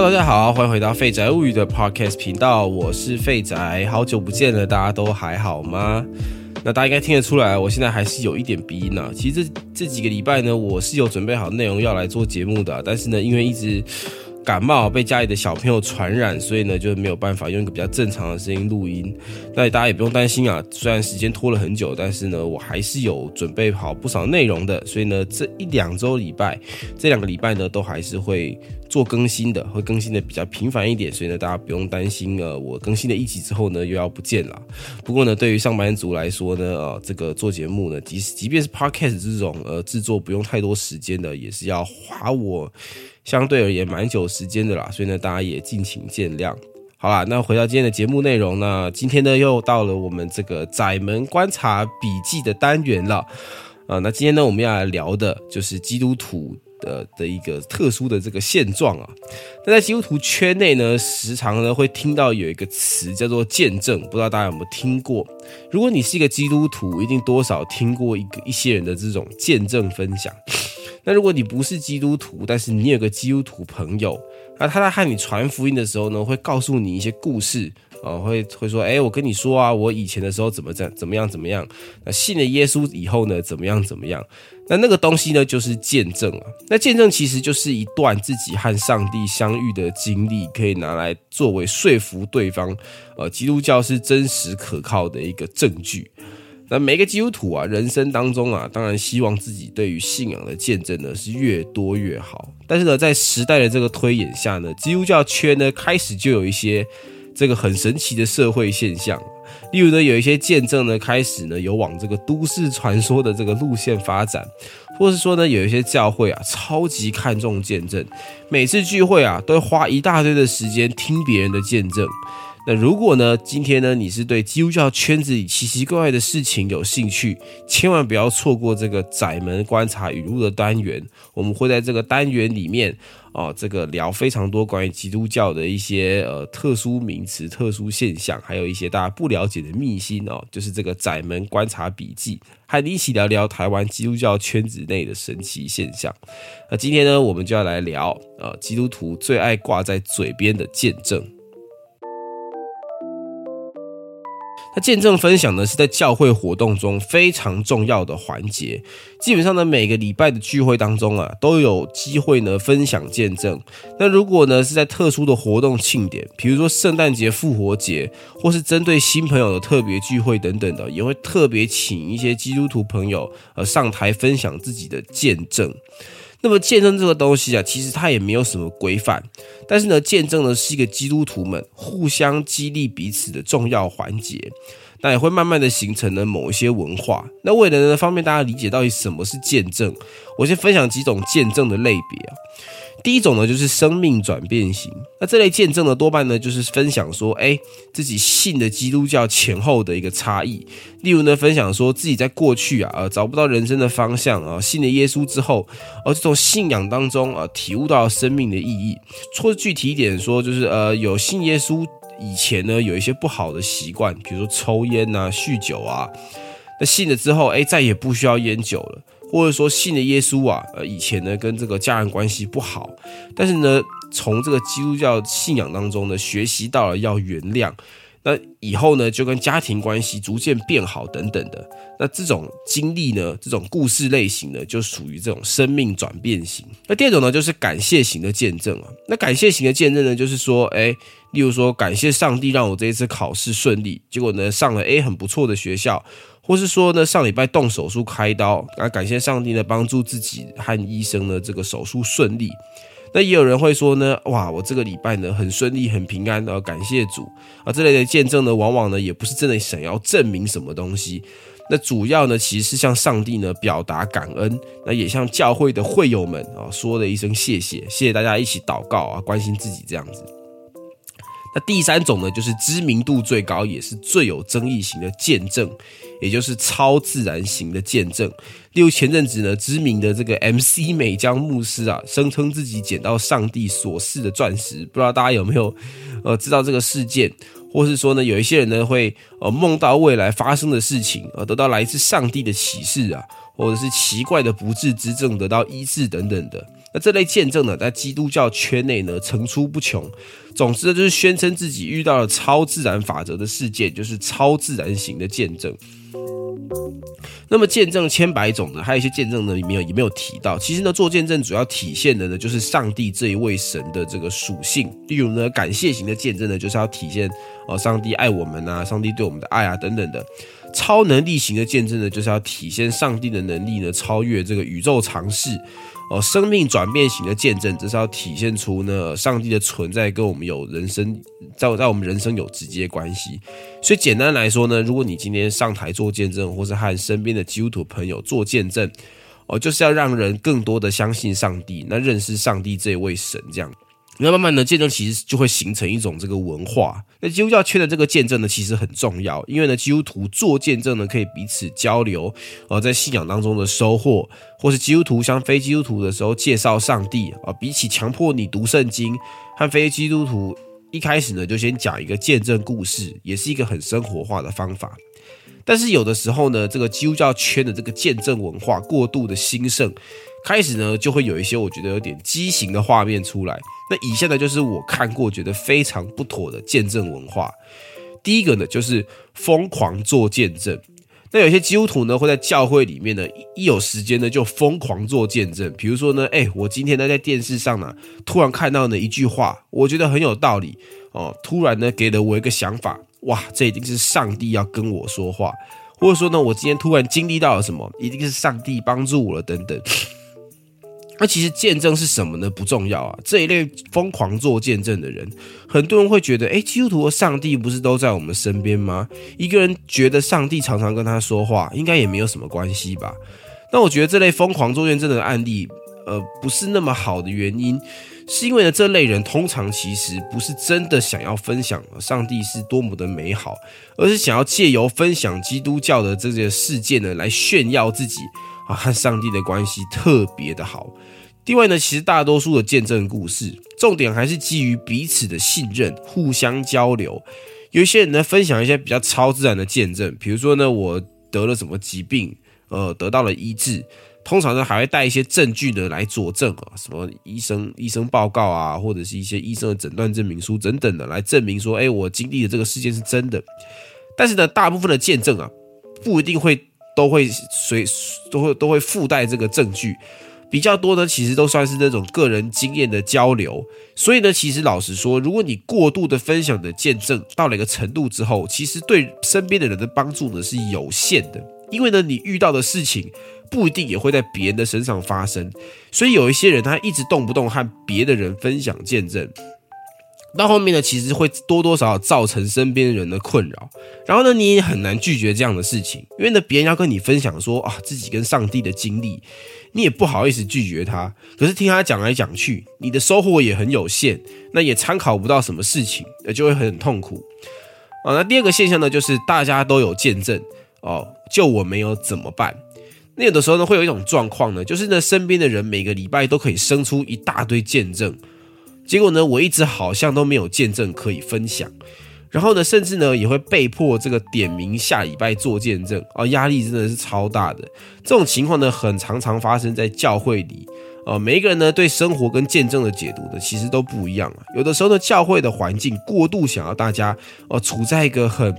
大家好，欢迎回到废宅物语的 Podcast 频道，我是废宅，好久不见了，大家都还好吗？那大家应该听得出来，我现在还是有一点鼻音呢。其实这这几个礼拜呢，我是有准备好内容要来做节目的，但是呢，因为一直。感冒被家里的小朋友传染，所以呢就没有办法用一个比较正常的声音录音。那大家也不用担心啊，虽然时间拖了很久，但是呢我还是有准备好不少内容的。所以呢这一两周礼拜，这两个礼拜呢都还是会做更新的，会更新的比较频繁一点。所以呢大家不用担心呃我更新了一集之后呢又要不见了。不过呢对于上班族来说呢呃这个做节目呢即使即便是 podcast 这种呃制作不用太多时间的，也是要花我。相对而言蛮久时间的啦，所以呢，大家也敬请见谅。好啦，那回到今天的节目内容呢，今天呢又到了我们这个窄门观察笔记的单元了。啊，那今天呢我们要来聊的就是基督徒的的一个特殊的这个现状啊。那在基督徒圈内呢，时常呢会听到有一个词叫做见证，不知道大家有没有听过？如果你是一个基督徒，一定多少听过一个一些人的这种见证分享。那如果你不是基督徒，但是你有个基督徒朋友，那他在和你传福音的时候呢，会告诉你一些故事，哦，会会说，哎，我跟你说啊，我以前的时候怎么怎怎么样怎么样，那信了耶稣以后呢，怎么样怎么样，那那个东西呢，就是见证啊。那见证其实就是一段自己和上帝相遇的经历，可以拿来作为说服对方，呃，基督教是真实可靠的一个证据。那每个基督徒啊，人生当中啊，当然希望自己对于信仰的见证呢是越多越好。但是呢，在时代的这个推演下呢，基督教圈呢开始就有一些这个很神奇的社会现象。例如呢，有一些见证呢开始呢有往这个都市传说的这个路线发展，或是说呢有一些教会啊超级看重见证，每次聚会啊都花一大堆的时间听别人的见证。那如果呢？今天呢？你是对基督教圈子里奇奇怪怪的事情有兴趣，千万不要错过这个窄门观察语录的单元。我们会在这个单元里面哦，这个聊非常多关于基督教的一些呃特殊名词、特殊现象，还有一些大家不了解的秘辛哦，就是这个窄门观察笔记，和你一起聊聊台湾基督教圈子内的神奇现象。那今天呢，我们就要来聊呃基督徒最爱挂在嘴边的见证。见证分享呢，是在教会活动中非常重要的环节。基本上呢，每个礼拜的聚会当中啊，都有机会呢分享见证。那如果呢是在特殊的活动庆典，比如说圣诞节、复活节，或是针对新朋友的特别聚会等等的，也会特别请一些基督徒朋友呃上台分享自己的见证。那么见证这个东西啊，其实它也没有什么规范，但是呢，见证呢是一个基督徒们互相激励彼此的重要环节，那也会慢慢的形成了某一些文化。那为了呢方便大家理解到底什么是见证，我先分享几种见证的类别啊。第一种呢，就是生命转变型。那这类见证呢，多半呢就是分享说，哎，自己信的基督教前后的一个差异。例如呢，分享说自己在过去啊，呃，找不到人生的方向啊，信了耶稣之后，而这种信仰当中啊，体悟到生命的意义。说具体一点说，就是呃，有信耶稣以前呢，有一些不好的习惯，比如说抽烟啊、酗酒啊。那信了之后，哎，再也不需要烟酒了。或者说信了耶稣啊，呃，以前呢跟这个家人关系不好，但是呢从这个基督教信仰当中呢学习到了要原谅，那以后呢就跟家庭关系逐渐变好等等的，那这种经历呢，这种故事类型呢就属于这种生命转变型。那第二种呢就是感谢型的见证啊，那感谢型的见证呢就是说，哎，例如说感谢上帝让我这一次考试顺利，结果呢上了 A 很不错的学校。或是说呢，上礼拜动手术开刀，啊，感谢上帝呢帮助自己和医生呢这个手术顺利。那也有人会说呢，哇，我这个礼拜呢很顺利很平安啊，感谢主啊。这类的见证呢，往往呢也不是真的想要证明什么东西，那主要呢其实是向上帝呢表达感恩，那也向教会的会友们啊说了一声谢谢，谢谢大家一起祷告啊，关心自己这样子。第三种呢，就是知名度最高也是最有争议型的见证。也就是超自然型的见证，例如前阵子呢，知名的这个 MC 美江牧师啊，声称自己捡到上帝所赐的钻石，不知道大家有没有呃知道这个事件，或是说呢，有一些人呢会呃梦到未来发生的事情，而得到来自上帝的启示啊，或者是奇怪的不治之症得到医治等等的。那这类见证呢，在基督教圈内呢层出不穷。总之呢，就是宣称自己遇到了超自然法则的事件，就是超自然型的见证。那么见证千百种呢，还有一些见证呢，里面也没有提到。其实呢，做见证主要体现的呢，就是上帝这一位神的这个属性。例如呢，感谢型的见证呢，就是要体现哦，上帝爱我们啊，上帝对我们的爱啊等等的。超能力型的见证呢，就是要体现上帝的能力呢，超越这个宇宙常识。哦，生命转变型的见证，这是要体现出呢，上帝的存在跟我们有人生在在我们人生有直接关系。所以简单来说呢，如果你今天上台做见证，或是和身边的基督徒朋友做见证，哦，就是要让人更多的相信上帝，那认识上帝这位神这样。那慢慢的见证其实就会形成一种这个文化。那基督教圈的这个见证呢，其实很重要，因为呢，基督徒做见证呢，可以彼此交流，呃，在信仰当中的收获，或是基督徒向非基督徒的时候介绍上帝啊。比起强迫你读圣经，和非基督徒一开始呢就先讲一个见证故事，也是一个很生活化的方法。但是有的时候呢，这个基督教圈的这个见证文化过度的兴盛，开始呢就会有一些我觉得有点畸形的画面出来。那以下呢就是我看过觉得非常不妥的见证文化。第一个呢就是疯狂做见证。那有些基督徒呢会在教会里面呢一有时间呢就疯狂做见证。比如说呢，哎，我今天呢在电视上呢突然看到呢一句话，我觉得很有道理哦，突然呢给了我一个想法，哇，这一定是上帝要跟我说话，或者说呢我今天突然经历到了什么，一定是上帝帮助我了等等。那其实见证是什么呢？不重要啊。这一类疯狂做见证的人，很多人会觉得，哎，基督徒和上帝不是都在我们身边吗？一个人觉得上帝常常跟他说话，应该也没有什么关系吧？那我觉得这类疯狂做见证的案例，呃，不是那么好的原因，是因为呢，这类人通常其实不是真的想要分享上帝是多么的美好，而是想要借由分享基督教的这些事件呢，来炫耀自己。啊，和上帝的关系特别的好。另外呢，其实大多数的见证故事，重点还是基于彼此的信任，互相交流。有一些人呢，分享一些比较超自然的见证，比如说呢，我得了什么疾病，呃，得到了医治。通常呢，还会带一些证据呢来佐证啊，什么医生医生报告啊，或者是一些医生的诊断证明书等等的，来证明说，哎，我经历的这个事件是真的。但是呢，大部分的见证啊，不一定会。都会随都会都会附带这个证据，比较多呢其实都算是那种个人经验的交流。所以呢，其实老实说，如果你过度的分享的见证到了一个程度之后，其实对身边的人的帮助呢是有限的。因为呢，你遇到的事情不一定也会在别人的身上发生，所以有一些人他一直动不动和别的人分享见证。到后面呢，其实会多多少少造成身边人的困扰，然后呢，你也很难拒绝这样的事情，因为呢，别人要跟你分享说啊自己跟上帝的经历，你也不好意思拒绝他。可是听他讲来讲去，你的收获也很有限，那也参考不到什么事情，那就会很痛苦啊。那第二个现象呢，就是大家都有见证哦，就我没有怎么办？那有的时候呢，会有一种状况呢，就是呢，身边的人每个礼拜都可以生出一大堆见证。结果呢，我一直好像都没有见证可以分享，然后呢，甚至呢也会被迫这个点名下礼拜做见证啊，压力真的是超大的。这种情况呢，很常常发生在教会里。呃，每一个人呢对生活跟见证的解读呢，其实都不一样啊。有的时候呢，教会的环境过度想要大家呃处在一个很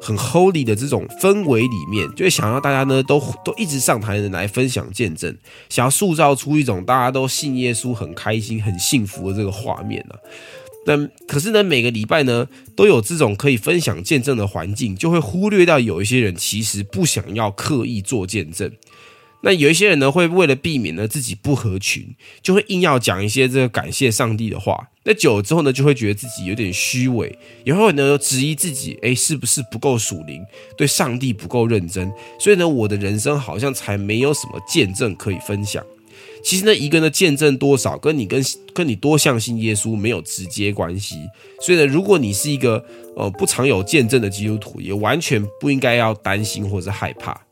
很 holy 的这种氛围里面，就会想要大家呢都都一直上台的来分享见证，想要塑造出一种大家都信耶稣很开心很幸福的这个画面啊。那可是呢，每个礼拜呢都有这种可以分享见证的环境，就会忽略掉有一些人其实不想要刻意做见证。那有一些人呢，会为了避免呢自己不合群，就会硬要讲一些这个感谢上帝的话。那久了之后呢，就会觉得自己有点虚伪，也会呢质疑自己，哎，是不是不够属灵，对上帝不够认真？所以呢，我的人生好像才没有什么见证可以分享。其实呢，一个人的见证多少，跟你跟跟你多相信耶稣没有直接关系。所以呢，如果你是一个呃不常有见证的基督徒，也完全不应该要担心或者害怕。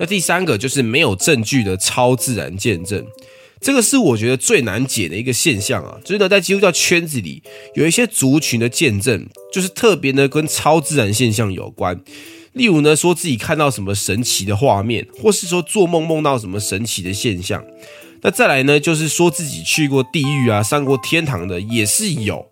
那第三个就是没有证据的超自然见证，这个是我觉得最难解的一个现象啊。就是呢，在基督教圈子里，有一些族群的见证，就是特别呢跟超自然现象有关。例如呢，说自己看到什么神奇的画面，或是说做梦梦到什么神奇的现象。那再来呢，就是说自己去过地狱啊，上过天堂的也是有。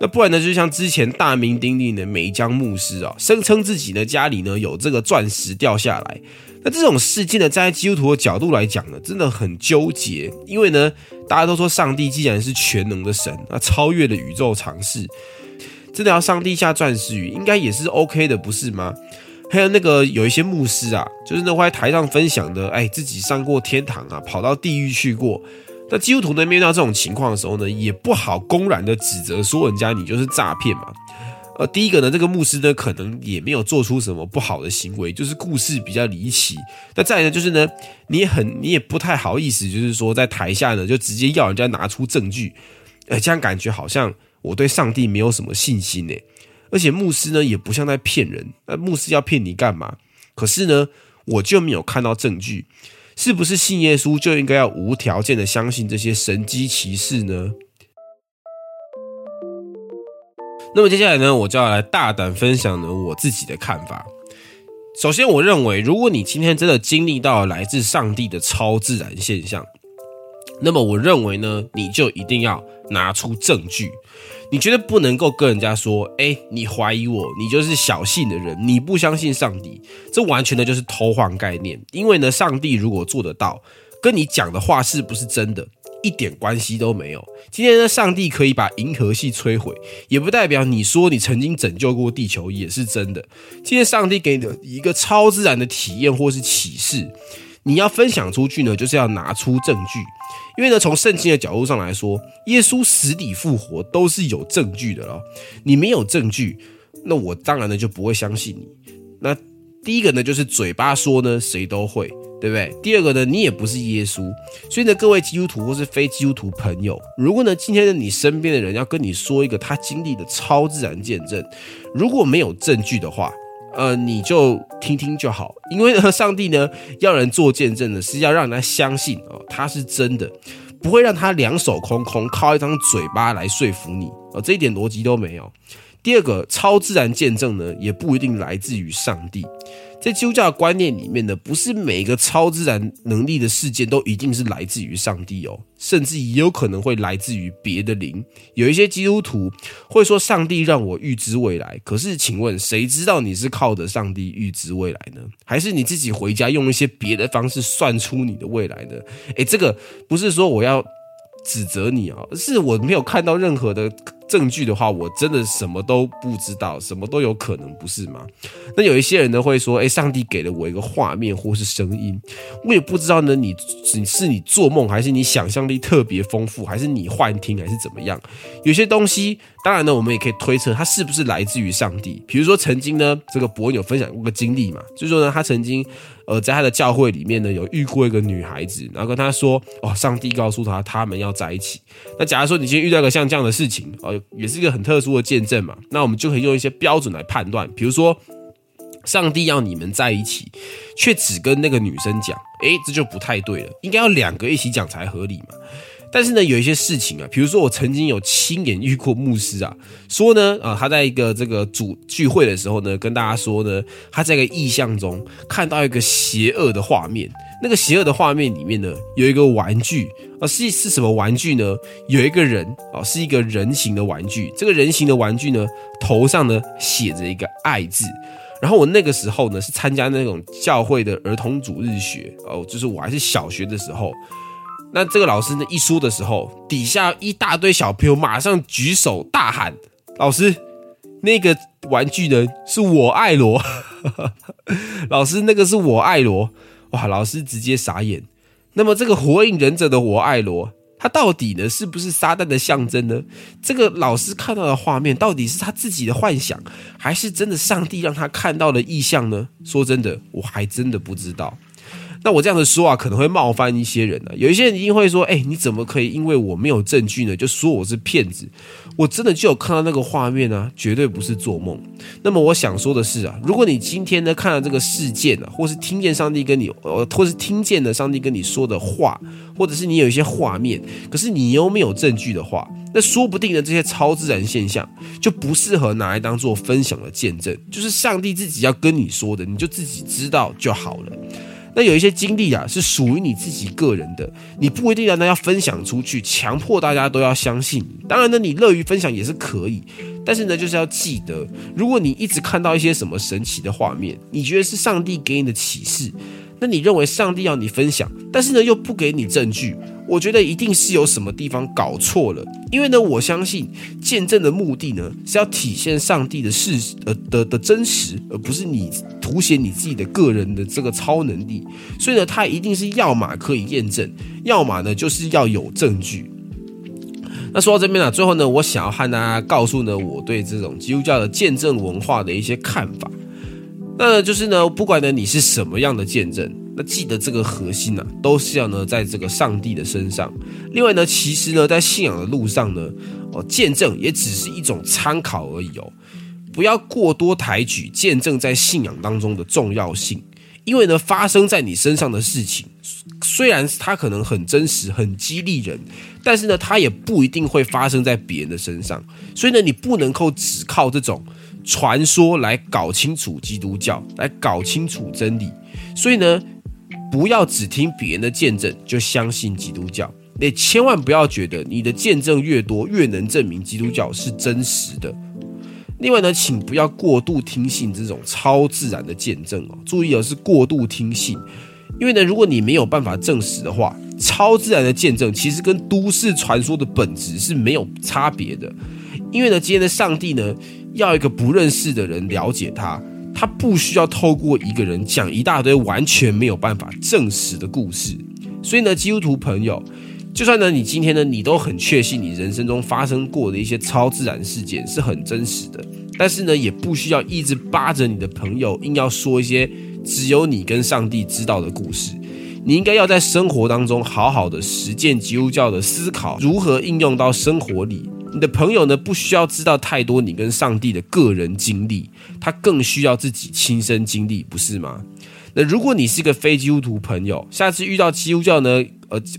那不然呢，就像之前大名鼎鼎的梅江牧师啊，声称自己呢家里呢有这个钻石掉下来。那这种事件呢，站在基督徒的角度来讲呢，真的很纠结。因为呢，大家都说上帝既然是全能的神，那超越了宇宙常识，真的要上帝下钻石雨，应该也是 OK 的，不是吗？还有那个有一些牧师啊，就是那会在台上分享的，哎，自己上过天堂啊，跑到地狱去过。那基督徒呢，面对到这种情况的时候呢，也不好公然的指责说人家你就是诈骗嘛。呃，第一个呢，这个牧师呢，可能也没有做出什么不好的行为，就是故事比较离奇。那再呢，就是呢，你也很，你也不太好意思，就是说在台下呢，就直接要人家拿出证据，呃，这样感觉好像我对上帝没有什么信心呢。而且牧师呢也不像在骗人，那牧师要骗你干嘛？可是呢，我就没有看到证据，是不是信耶稣就应该要无条件的相信这些神机骑士呢？那么接下来呢，我就要来大胆分享呢我自己的看法。首先，我认为如果你今天真的经历到来自上帝的超自然现象，那么我认为呢，你就一定要拿出证据。你绝对不能够跟人家说，哎，你怀疑我，你就是小信的人，你不相信上帝，这完全的就是偷换概念。因为呢，上帝如果做得到，跟你讲的话是不是真的，一点关系都没有。今天呢，上帝可以把银河系摧毁，也不代表你说你曾经拯救过地球也是真的。今天上帝给你的一个超自然的体验或是启示，你要分享出去呢，就是要拿出证据。因为呢，从圣经的角度上来说，耶稣死里复活都是有证据的咯。你没有证据，那我当然呢就不会相信你。那第一个呢，就是嘴巴说呢，谁都会，对不对？第二个呢，你也不是耶稣，所以呢，各位基督徒或是非基督徒朋友，如果呢，今天的你身边的人要跟你说一个他经历的超自然见证，如果没有证据的话，呃，你就听听就好，因为呢，上帝呢要人做见证的是要让人家相信哦，他是真的，不会让他两手空空，靠一张嘴巴来说服你哦，这一点逻辑都没有。第二个，超自然见证呢，也不一定来自于上帝。在基督教观念里面呢，不是每一个超自然能力的事件都一定是来自于上帝哦，甚至也有可能会来自于别的灵。有一些基督徒会说上帝让我预知未来，可是请问谁知道你是靠着上帝预知未来呢？还是你自己回家用一些别的方式算出你的未来呢？诶，这个不是说我要指责你啊，是我没有看到任何的。证据的话，我真的什么都不知道，什么都有可能，不是吗？那有一些人呢会说，哎，上帝给了我一个画面或是声音，我也不知道呢，你是是你做梦，还是你想象力特别丰富，还是你幻听，还是怎么样？有些东西，当然呢，我们也可以推测它是不是来自于上帝。比如说，曾经呢，这个伯恩有分享过个经历嘛，就是说呢，他曾经。呃，在他的教会里面呢，有遇过一个女孩子，然后跟他说：“哦，上帝告诉他他们要在一起。”那假如说你今天遇到一个像这样的事情，哦，也是一个很特殊的见证嘛，那我们就可以用一些标准来判断，比如说，上帝要你们在一起，却只跟那个女生讲，诶，这就不太对了，应该要两个一起讲才合理嘛。但是呢，有一些事情啊，比如说我曾经有亲眼遇过牧师啊，说呢，啊，他在一个这个主聚会的时候呢，跟大家说呢，他在一个意象中看到一个邪恶的画面，那个邪恶的画面里面呢，有一个玩具啊，是是什么玩具呢？有一个人啊，是一个人形的玩具，这个人形的玩具呢，头上呢写着一个爱字。然后我那个时候呢，是参加那种教会的儿童主日学哦，就是我还是小学的时候。那这个老师呢一说的时候，底下一大堆小朋友马上举手大喊：“老师，那个玩具呢是我爱罗。”老师，那个是我爱罗。哇，老师直接傻眼。那么这个火影忍者的我爱罗，他到底呢是不是撒旦的象征呢？这个老师看到的画面到底是他自己的幻想，还是真的上帝让他看到了意象呢？说真的，我还真的不知道。那我这样子说啊，可能会冒犯一些人呢。有一些人一定会说：“哎，你怎么可以因为我没有证据呢，就说我是骗子？”我真的就有看到那个画面啊，绝对不是做梦。那么我想说的是啊，如果你今天呢看了这个事件啊，或是听见上帝跟你，呃，或是听见了上帝跟你说的话，或者是你有一些画面，可是你又没有证据的话，那说不定呢这些超自然现象就不适合拿来当做分享的见证，就是上帝自己要跟你说的，你就自己知道就好了。那有一些经历啊，是属于你自己个人的，你不一定要那要分享出去，强迫大家都要相信。当然呢，你乐于分享也是可以，但是呢，就是要记得，如果你一直看到一些什么神奇的画面，你觉得是上帝给你的启示。那你认为上帝要你分享，但是呢又不给你证据，我觉得一定是有什么地方搞错了。因为呢，我相信见证的目的呢是要体现上帝的事呃的的真实，而不是你凸显你自己的个人的这个超能力。所以呢，他一定是要么可以验证，要么呢就是要有证据。那说到这边呢，最后呢，我想要和大家告诉呢，我对这种基督教的见证文化的一些看法。那就是呢，不管呢你是什么样的见证，那记得这个核心呢，都是要呢在这个上帝的身上。另外呢，其实呢，在信仰的路上呢，哦，见证也只是一种参考而已哦，不要过多抬举见证在信仰当中的重要性。因为呢，发生在你身上的事情，虽然它可能很真实、很激励人，但是呢，它也不一定会发生在别人的身上。所以呢，你不能够只靠这种。传说来搞清楚基督教，来搞清楚真理。所以呢，不要只听别人的见证就相信基督教。也千万不要觉得你的见证越多，越能证明基督教是真实的。另外呢，请不要过度听信这种超自然的见证哦。注意哦，是过度听信。因为呢，如果你没有办法证实的话，超自然的见证其实跟都市传说的本质是没有差别的。因为呢，今天的上帝呢。要一个不认识的人了解他，他不需要透过一个人讲一大堆完全没有办法证实的故事。所以呢，基督徒朋友，就算呢你今天呢你都很确信你人生中发生过的一些超自然事件是很真实的，但是呢也不需要一直扒着你的朋友，硬要说一些只有你跟上帝知道的故事。你应该要在生活当中好好的实践基督教的思考，如何应用到生活里。你的朋友呢，不需要知道太多你跟上帝的个人经历，他更需要自己亲身经历，不是吗？那如果你是个非基督徒朋友，下次遇到基督教呢，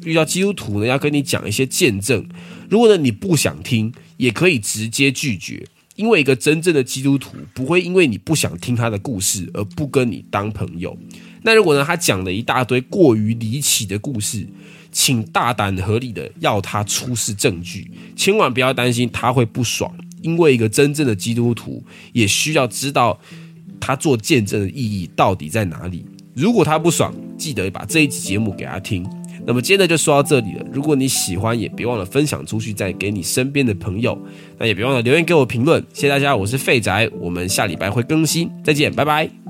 遇到基督徒呢，要跟你讲一些见证，如果呢你不想听，也可以直接拒绝，因为一个真正的基督徒不会因为你不想听他的故事而不跟你当朋友。那如果呢他讲了一大堆过于离奇的故事，请大胆合理的要他出示证据，千万不要担心他会不爽，因为一个真正的基督徒也需要知道他做见证的意义到底在哪里。如果他不爽，记得把这一集节目给他听。那么今天呢就说到这里了。如果你喜欢，也别忘了分享出去，再给你身边的朋友。那也别忘了留言给我评论。谢谢大家，我是废宅，我们下礼拜会更新，再见，拜拜。